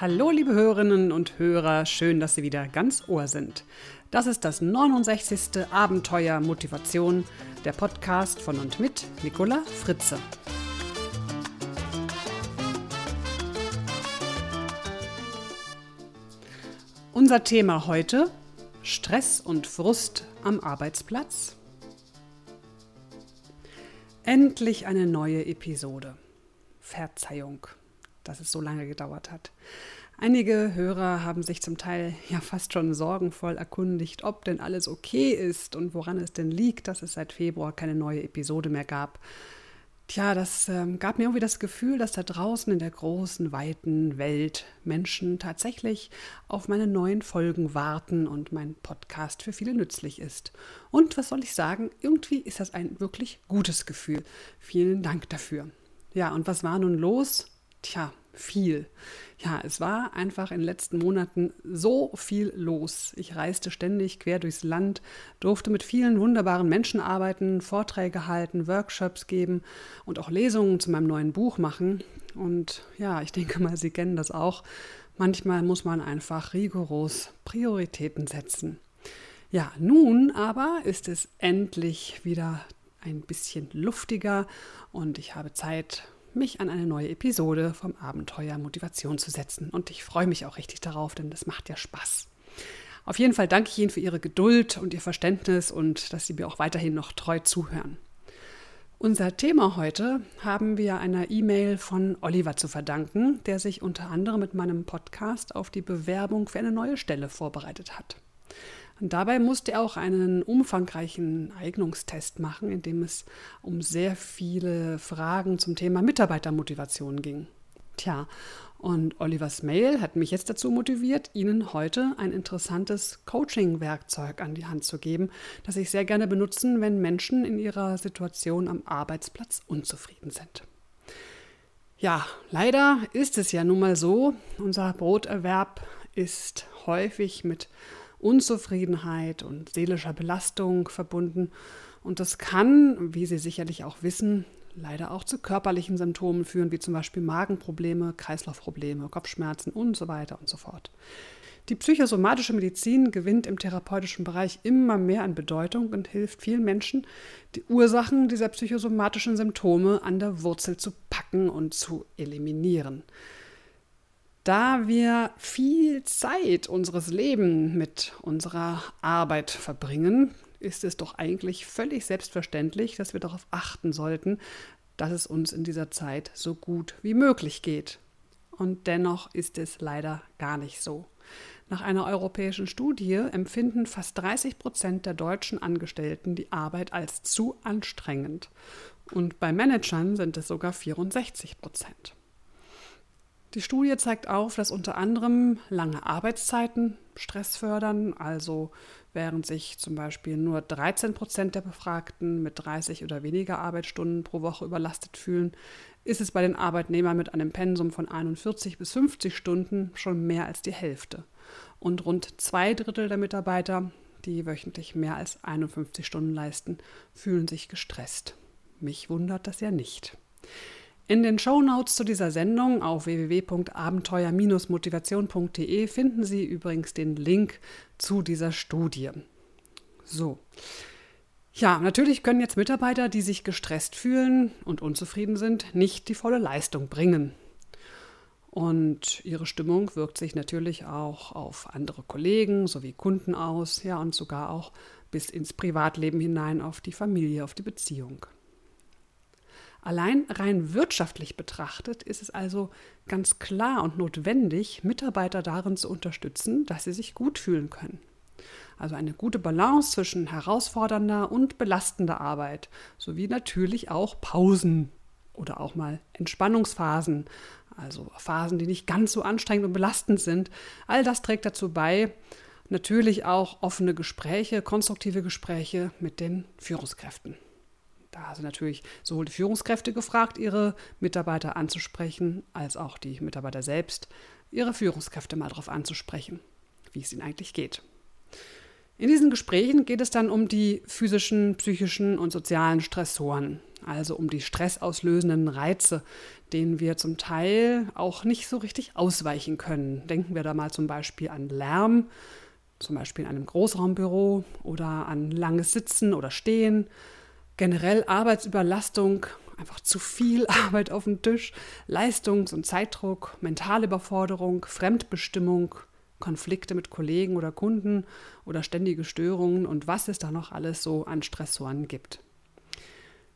Hallo, liebe Hörerinnen und Hörer, schön, dass Sie wieder ganz Ohr sind. Das ist das 69. Abenteuer Motivation, der Podcast von und mit Nicola Fritze. Unser Thema heute: Stress und Frust am Arbeitsplatz. Endlich eine neue Episode. Verzeihung dass es so lange gedauert hat. Einige Hörer haben sich zum Teil ja fast schon sorgenvoll erkundigt, ob denn alles okay ist und woran es denn liegt, dass es seit Februar keine neue Episode mehr gab. Tja, das ähm, gab mir irgendwie das Gefühl, dass da draußen in der großen, weiten Welt Menschen tatsächlich auf meine neuen Folgen warten und mein Podcast für viele nützlich ist. Und was soll ich sagen, irgendwie ist das ein wirklich gutes Gefühl. Vielen Dank dafür. Ja, und was war nun los? Tja, viel. Ja, es war einfach in den letzten Monaten so viel los. Ich reiste ständig quer durchs Land, durfte mit vielen wunderbaren Menschen arbeiten, Vorträge halten, Workshops geben und auch Lesungen zu meinem neuen Buch machen. Und ja, ich denke mal, Sie kennen das auch. Manchmal muss man einfach rigoros Prioritäten setzen. Ja, nun aber ist es endlich wieder ein bisschen luftiger und ich habe Zeit mich an eine neue Episode vom Abenteuer Motivation zu setzen. Und ich freue mich auch richtig darauf, denn das macht ja Spaß. Auf jeden Fall danke ich Ihnen für Ihre Geduld und Ihr Verständnis und dass Sie mir auch weiterhin noch treu zuhören. Unser Thema heute haben wir einer E-Mail von Oliver zu verdanken, der sich unter anderem mit meinem Podcast auf die Bewerbung für eine neue Stelle vorbereitet hat. Und dabei musste er auch einen umfangreichen Eignungstest machen, in dem es um sehr viele Fragen zum Thema Mitarbeitermotivation ging. Tja, und Olivers Mail hat mich jetzt dazu motiviert, Ihnen heute ein interessantes Coaching-Werkzeug an die Hand zu geben, das ich sehr gerne benutzen, wenn Menschen in ihrer Situation am Arbeitsplatz unzufrieden sind. Ja, leider ist es ja nun mal so, unser Broterwerb ist häufig mit Unzufriedenheit und seelischer Belastung verbunden. Und das kann, wie Sie sicherlich auch wissen, leider auch zu körperlichen Symptomen führen, wie zum Beispiel Magenprobleme, Kreislaufprobleme, Kopfschmerzen und so weiter und so fort. Die psychosomatische Medizin gewinnt im therapeutischen Bereich immer mehr an Bedeutung und hilft vielen Menschen, die Ursachen dieser psychosomatischen Symptome an der Wurzel zu packen und zu eliminieren. Da wir viel Zeit unseres Lebens mit unserer Arbeit verbringen, ist es doch eigentlich völlig selbstverständlich, dass wir darauf achten sollten, dass es uns in dieser Zeit so gut wie möglich geht. Und dennoch ist es leider gar nicht so. Nach einer europäischen Studie empfinden fast 30 Prozent der deutschen Angestellten die Arbeit als zu anstrengend. Und bei Managern sind es sogar 64 Prozent. Die Studie zeigt auf, dass unter anderem lange Arbeitszeiten Stress fördern, also während sich zum Beispiel nur 13 Prozent der Befragten mit 30 oder weniger Arbeitsstunden pro Woche überlastet fühlen, ist es bei den Arbeitnehmern mit einem Pensum von 41 bis 50 Stunden schon mehr als die Hälfte. Und rund zwei Drittel der Mitarbeiter, die wöchentlich mehr als 51 Stunden leisten, fühlen sich gestresst. Mich wundert das ja nicht. In den Shownotes zu dieser Sendung auf www.abenteuer-motivation.de finden Sie übrigens den Link zu dieser Studie. So. Ja, natürlich können jetzt Mitarbeiter, die sich gestresst fühlen und unzufrieden sind, nicht die volle Leistung bringen. Und ihre Stimmung wirkt sich natürlich auch auf andere Kollegen sowie Kunden aus, ja, und sogar auch bis ins Privatleben hinein auf die Familie, auf die Beziehung. Allein rein wirtschaftlich betrachtet ist es also ganz klar und notwendig, Mitarbeiter darin zu unterstützen, dass sie sich gut fühlen können. Also eine gute Balance zwischen herausfordernder und belastender Arbeit, sowie natürlich auch Pausen oder auch mal Entspannungsphasen, also Phasen, die nicht ganz so anstrengend und belastend sind. All das trägt dazu bei, natürlich auch offene Gespräche, konstruktive Gespräche mit den Führungskräften. Da sind natürlich sowohl die Führungskräfte gefragt, ihre Mitarbeiter anzusprechen, als auch die Mitarbeiter selbst, ihre Führungskräfte mal darauf anzusprechen, wie es ihnen eigentlich geht. In diesen Gesprächen geht es dann um die physischen, psychischen und sozialen Stressoren. also um die stressauslösenden Reize, denen wir zum Teil auch nicht so richtig ausweichen können. Denken wir da mal zum Beispiel an Lärm, zum Beispiel in einem Großraumbüro oder an langes Sitzen oder Stehen, generell Arbeitsüberlastung, einfach zu viel Arbeit auf dem Tisch, Leistungs- und Zeitdruck, mentale Überforderung, Fremdbestimmung, Konflikte mit Kollegen oder Kunden oder ständige Störungen und was es da noch alles so an Stressoren gibt.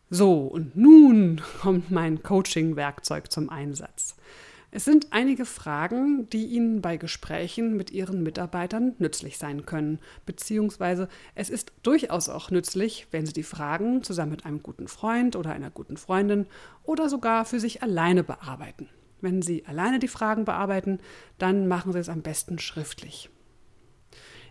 So, und nun kommt mein Coaching-Werkzeug zum Einsatz. Es sind einige Fragen, die Ihnen bei Gesprächen mit Ihren Mitarbeitern nützlich sein können, beziehungsweise es ist durchaus auch nützlich, wenn Sie die Fragen zusammen mit einem guten Freund oder einer guten Freundin oder sogar für sich alleine bearbeiten. Wenn Sie alleine die Fragen bearbeiten, dann machen Sie es am besten schriftlich.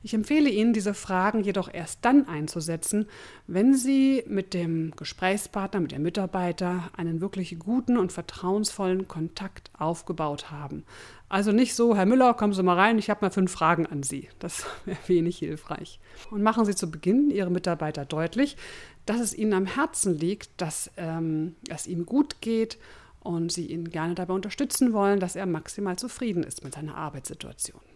Ich empfehle Ihnen, diese Fragen jedoch erst dann einzusetzen, wenn Sie mit dem Gesprächspartner, mit dem Mitarbeiter einen wirklich guten und vertrauensvollen Kontakt aufgebaut haben. Also nicht so, Herr Müller, kommen Sie mal rein, ich habe mal fünf Fragen an Sie. Das wäre wenig hilfreich. Und machen Sie zu Beginn Ihre Mitarbeiter deutlich, dass es Ihnen am Herzen liegt, dass ähm, es ihm gut geht und Sie ihn gerne dabei unterstützen wollen, dass er maximal zufrieden ist mit seiner Arbeitssituation.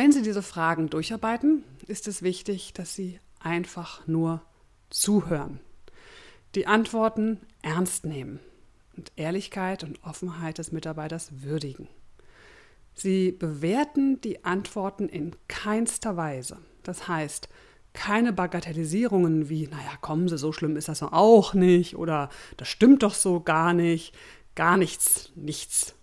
Wenn Sie diese Fragen durcharbeiten, ist es wichtig, dass Sie einfach nur zuhören, die Antworten ernst nehmen und Ehrlichkeit und Offenheit des Mitarbeiters würdigen. Sie bewerten die Antworten in keinster Weise. Das heißt, keine Bagatellisierungen wie, naja, kommen Sie, so schlimm ist das auch nicht oder das stimmt doch so gar nicht, gar nichts, nichts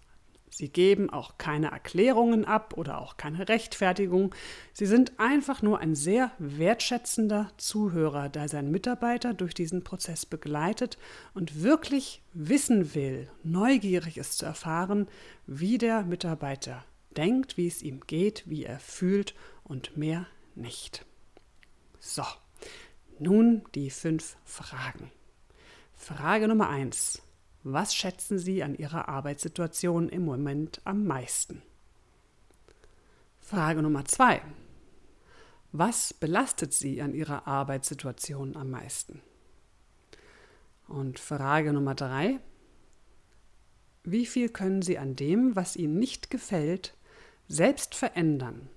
Sie geben auch keine Erklärungen ab oder auch keine Rechtfertigung. Sie sind einfach nur ein sehr wertschätzender Zuhörer, der seinen Mitarbeiter durch diesen Prozess begleitet und wirklich wissen will, neugierig ist zu erfahren, wie der Mitarbeiter denkt, wie es ihm geht, wie er fühlt und mehr nicht. So, nun die fünf Fragen. Frage Nummer eins. Was schätzen Sie an Ihrer Arbeitssituation im Moment am meisten? Frage Nummer zwei. Was belastet Sie an Ihrer Arbeitssituation am meisten? Und Frage Nummer drei. Wie viel können Sie an dem, was Ihnen nicht gefällt, selbst verändern?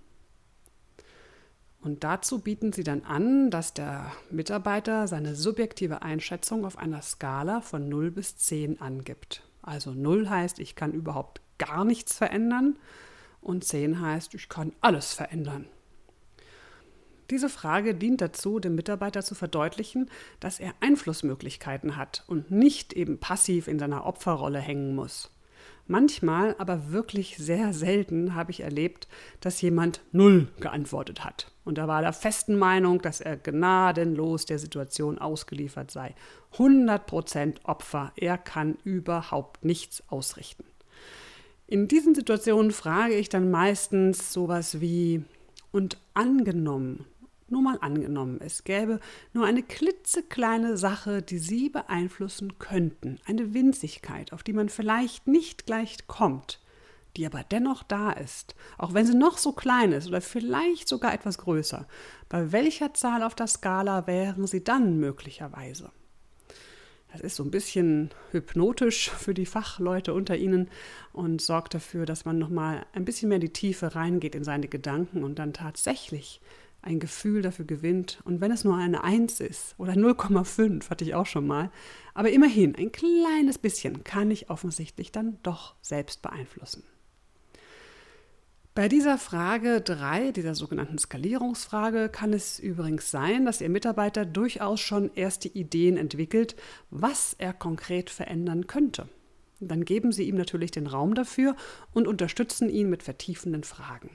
Und dazu bieten sie dann an, dass der Mitarbeiter seine subjektive Einschätzung auf einer Skala von 0 bis 10 angibt. Also 0 heißt, ich kann überhaupt gar nichts verändern und 10 heißt, ich kann alles verändern. Diese Frage dient dazu, dem Mitarbeiter zu verdeutlichen, dass er Einflussmöglichkeiten hat und nicht eben passiv in seiner Opferrolle hängen muss. Manchmal, aber wirklich sehr selten, habe ich erlebt, dass jemand Null geantwortet hat. Und er war der festen Meinung, dass er gnadenlos der Situation ausgeliefert sei. 100% Opfer. Er kann überhaupt nichts ausrichten. In diesen Situationen frage ich dann meistens sowas wie, und angenommen, nur mal angenommen, es gäbe nur eine klitzekleine Sache, die Sie beeinflussen könnten, eine Winzigkeit, auf die man vielleicht nicht gleich kommt, die aber dennoch da ist, auch wenn sie noch so klein ist oder vielleicht sogar etwas größer. Bei welcher Zahl auf der Skala wären Sie dann möglicherweise? Das ist so ein bisschen hypnotisch für die Fachleute unter Ihnen und sorgt dafür, dass man nochmal ein bisschen mehr in die Tiefe reingeht in seine Gedanken und dann tatsächlich ein Gefühl dafür gewinnt. Und wenn es nur eine 1 ist oder 0,5, hatte ich auch schon mal, aber immerhin ein kleines bisschen kann ich offensichtlich dann doch selbst beeinflussen. Bei dieser Frage 3, dieser sogenannten Skalierungsfrage, kann es übrigens sein, dass Ihr Mitarbeiter durchaus schon erste Ideen entwickelt, was er konkret verändern könnte. Dann geben Sie ihm natürlich den Raum dafür und unterstützen ihn mit vertiefenden Fragen.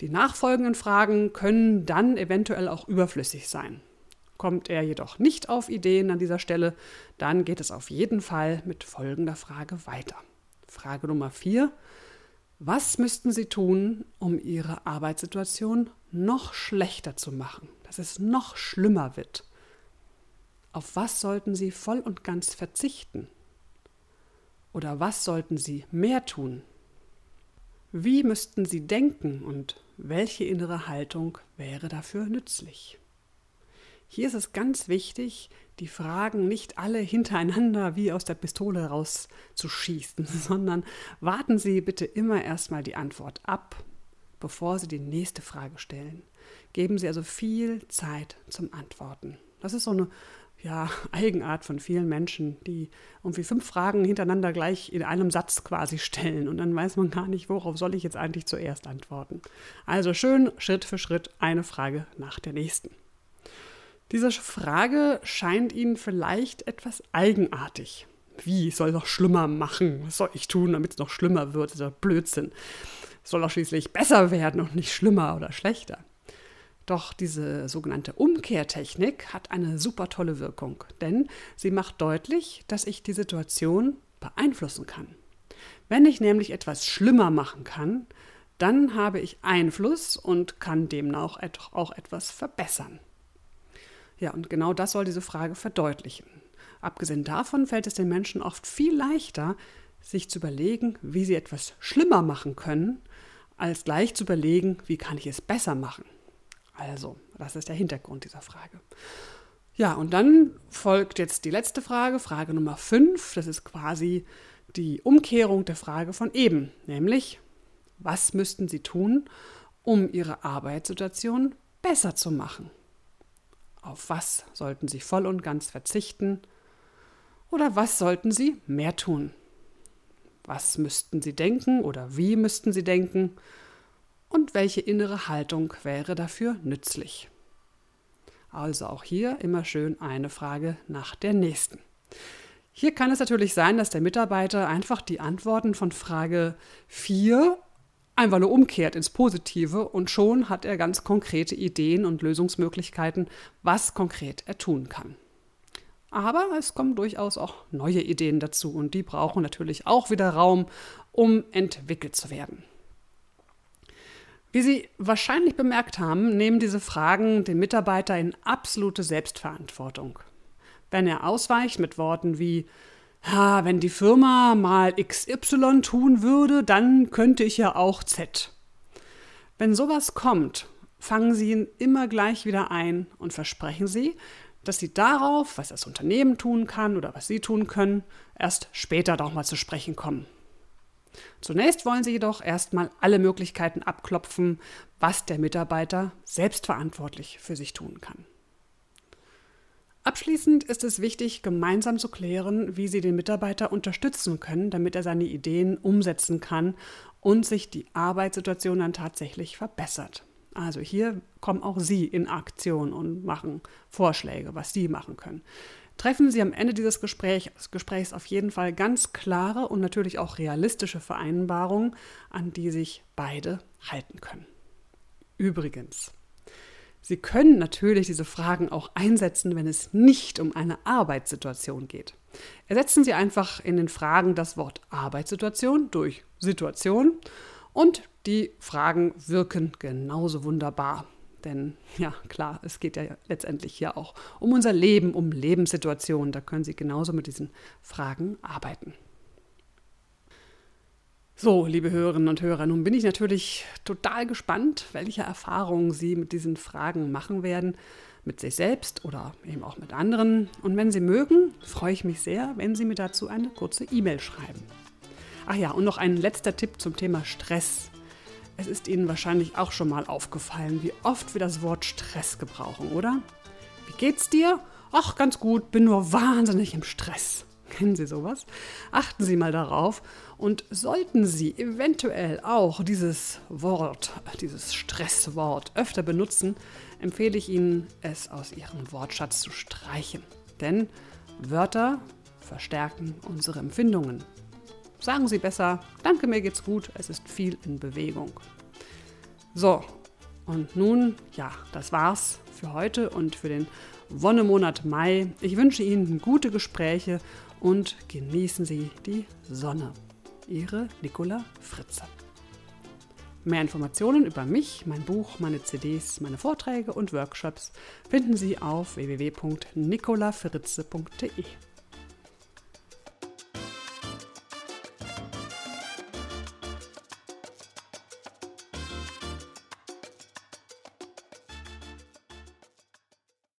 Die nachfolgenden Fragen können dann eventuell auch überflüssig sein. Kommt er jedoch nicht auf Ideen an dieser Stelle, dann geht es auf jeden Fall mit folgender Frage weiter. Frage Nummer 4. Was müssten Sie tun, um Ihre Arbeitssituation noch schlechter zu machen, dass es noch schlimmer wird? Auf was sollten Sie voll und ganz verzichten? Oder was sollten Sie mehr tun? Wie müssten Sie denken und welche innere Haltung wäre dafür nützlich? Hier ist es ganz wichtig, die Fragen nicht alle hintereinander wie aus der Pistole rauszuschießen, sondern warten Sie bitte immer erstmal die Antwort ab, bevor Sie die nächste Frage stellen. Geben Sie also viel Zeit zum Antworten. Das ist so eine ja, Eigenart von vielen Menschen, die irgendwie fünf Fragen hintereinander gleich in einem Satz quasi stellen und dann weiß man gar nicht, worauf soll ich jetzt eigentlich zuerst antworten. Also schön Schritt für Schritt eine Frage nach der nächsten. Diese Frage scheint Ihnen vielleicht etwas eigenartig. Wie soll noch schlimmer machen? Was soll ich tun, damit es noch schlimmer wird? Das ist doch Blödsinn. Es soll doch schließlich besser werden und nicht schlimmer oder schlechter. Doch diese sogenannte Umkehrtechnik hat eine super tolle Wirkung, denn sie macht deutlich, dass ich die Situation beeinflussen kann. Wenn ich nämlich etwas schlimmer machen kann, dann habe ich Einfluss und kann demnach auch etwas verbessern. Ja, und genau das soll diese Frage verdeutlichen. Abgesehen davon fällt es den Menschen oft viel leichter, sich zu überlegen, wie sie etwas schlimmer machen können, als gleich zu überlegen, wie kann ich es besser machen. Also, das ist der Hintergrund dieser Frage. Ja, und dann folgt jetzt die letzte Frage, Frage Nummer 5. Das ist quasi die Umkehrung der Frage von eben, nämlich, was müssten Sie tun, um Ihre Arbeitssituation besser zu machen? Auf was sollten Sie voll und ganz verzichten? Oder was sollten Sie mehr tun? Was müssten Sie denken oder wie müssten Sie denken? Und welche innere Haltung wäre dafür nützlich. Also auch hier immer schön eine Frage nach der nächsten. Hier kann es natürlich sein, dass der Mitarbeiter einfach die Antworten von Frage 4 einfach nur umkehrt ins Positive und schon hat er ganz konkrete Ideen und Lösungsmöglichkeiten, was konkret er tun kann. Aber es kommen durchaus auch neue Ideen dazu und die brauchen natürlich auch wieder Raum, um entwickelt zu werden. Wie Sie wahrscheinlich bemerkt haben, nehmen diese Fragen den Mitarbeiter in absolute Selbstverantwortung. Wenn er ausweicht mit Worten wie ja, wenn die Firma mal XY tun würde, dann könnte ich ja auch Z. Wenn sowas kommt, fangen Sie ihn immer gleich wieder ein und versprechen Sie, dass Sie darauf, was das Unternehmen tun kann oder was Sie tun können, erst später doch mal zu sprechen kommen. Zunächst wollen Sie jedoch erstmal alle Möglichkeiten abklopfen, was der Mitarbeiter selbstverantwortlich für sich tun kann. Abschließend ist es wichtig, gemeinsam zu klären, wie Sie den Mitarbeiter unterstützen können, damit er seine Ideen umsetzen kann und sich die Arbeitssituation dann tatsächlich verbessert. Also hier kommen auch Sie in Aktion und machen Vorschläge, was Sie machen können treffen Sie am Ende dieses Gespräch, Gesprächs auf jeden Fall ganz klare und natürlich auch realistische Vereinbarungen, an die sich beide halten können. Übrigens, Sie können natürlich diese Fragen auch einsetzen, wenn es nicht um eine Arbeitssituation geht. Ersetzen Sie einfach in den Fragen das Wort Arbeitssituation durch Situation und die Fragen wirken genauso wunderbar. Denn ja, klar, es geht ja letztendlich hier auch um unser Leben, um Lebenssituationen. Da können Sie genauso mit diesen Fragen arbeiten. So, liebe Hörerinnen und Hörer, nun bin ich natürlich total gespannt, welche Erfahrungen Sie mit diesen Fragen machen werden, mit sich selbst oder eben auch mit anderen. Und wenn Sie mögen, freue ich mich sehr, wenn Sie mir dazu eine kurze E-Mail schreiben. Ach ja, und noch ein letzter Tipp zum Thema Stress. Es ist Ihnen wahrscheinlich auch schon mal aufgefallen, wie oft wir das Wort Stress gebrauchen, oder? Wie geht's dir? Ach, ganz gut, bin nur wahnsinnig im Stress. Kennen Sie sowas? Achten Sie mal darauf und sollten Sie eventuell auch dieses Wort, dieses Stresswort öfter benutzen, empfehle ich Ihnen, es aus Ihrem Wortschatz zu streichen. Denn Wörter verstärken unsere Empfindungen. Sagen Sie besser, danke, mir geht's gut, es ist viel in Bewegung. So, und nun, ja, das war's für heute und für den Wonnemonat Mai. Ich wünsche Ihnen gute Gespräche und genießen Sie die Sonne. Ihre Nicola Fritze. Mehr Informationen über mich, mein Buch, meine CDs, meine Vorträge und Workshops finden Sie auf www.nicolafritze.de.